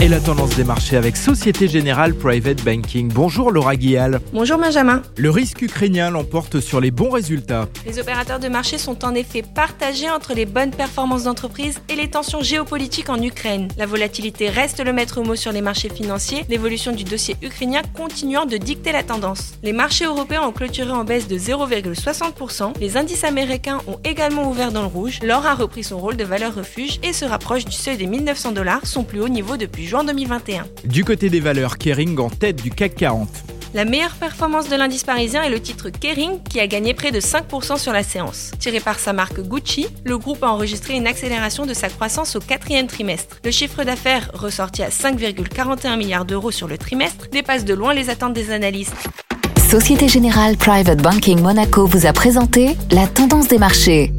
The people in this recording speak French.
Et la tendance des marchés avec Société Générale Private Banking. Bonjour Laura Guial. Bonjour Benjamin. Le risque ukrainien l'emporte sur les bons résultats. Les opérateurs de marché sont en effet partagés entre les bonnes performances d'entreprise et les tensions géopolitiques en Ukraine. La volatilité reste le maître mot sur les marchés financiers, l'évolution du dossier ukrainien continuant de dicter la tendance. Les marchés européens ont clôturé en baisse de 0,60%, les indices américains ont également ouvert dans le rouge, l'or a repris son rôle de valeur refuge et se rapproche du seuil des 1900 dollars, son plus haut niveau depuis juin 2021. Du côté des valeurs, Kering en tête du CAC 40. La meilleure performance de l'indice parisien est le titre Kering qui a gagné près de 5% sur la séance. Tiré par sa marque Gucci, le groupe a enregistré une accélération de sa croissance au quatrième trimestre. Le chiffre d'affaires, ressorti à 5,41 milliards d'euros sur le trimestre, dépasse de loin les attentes des analystes. Société Générale Private Banking Monaco vous a présenté la tendance des marchés.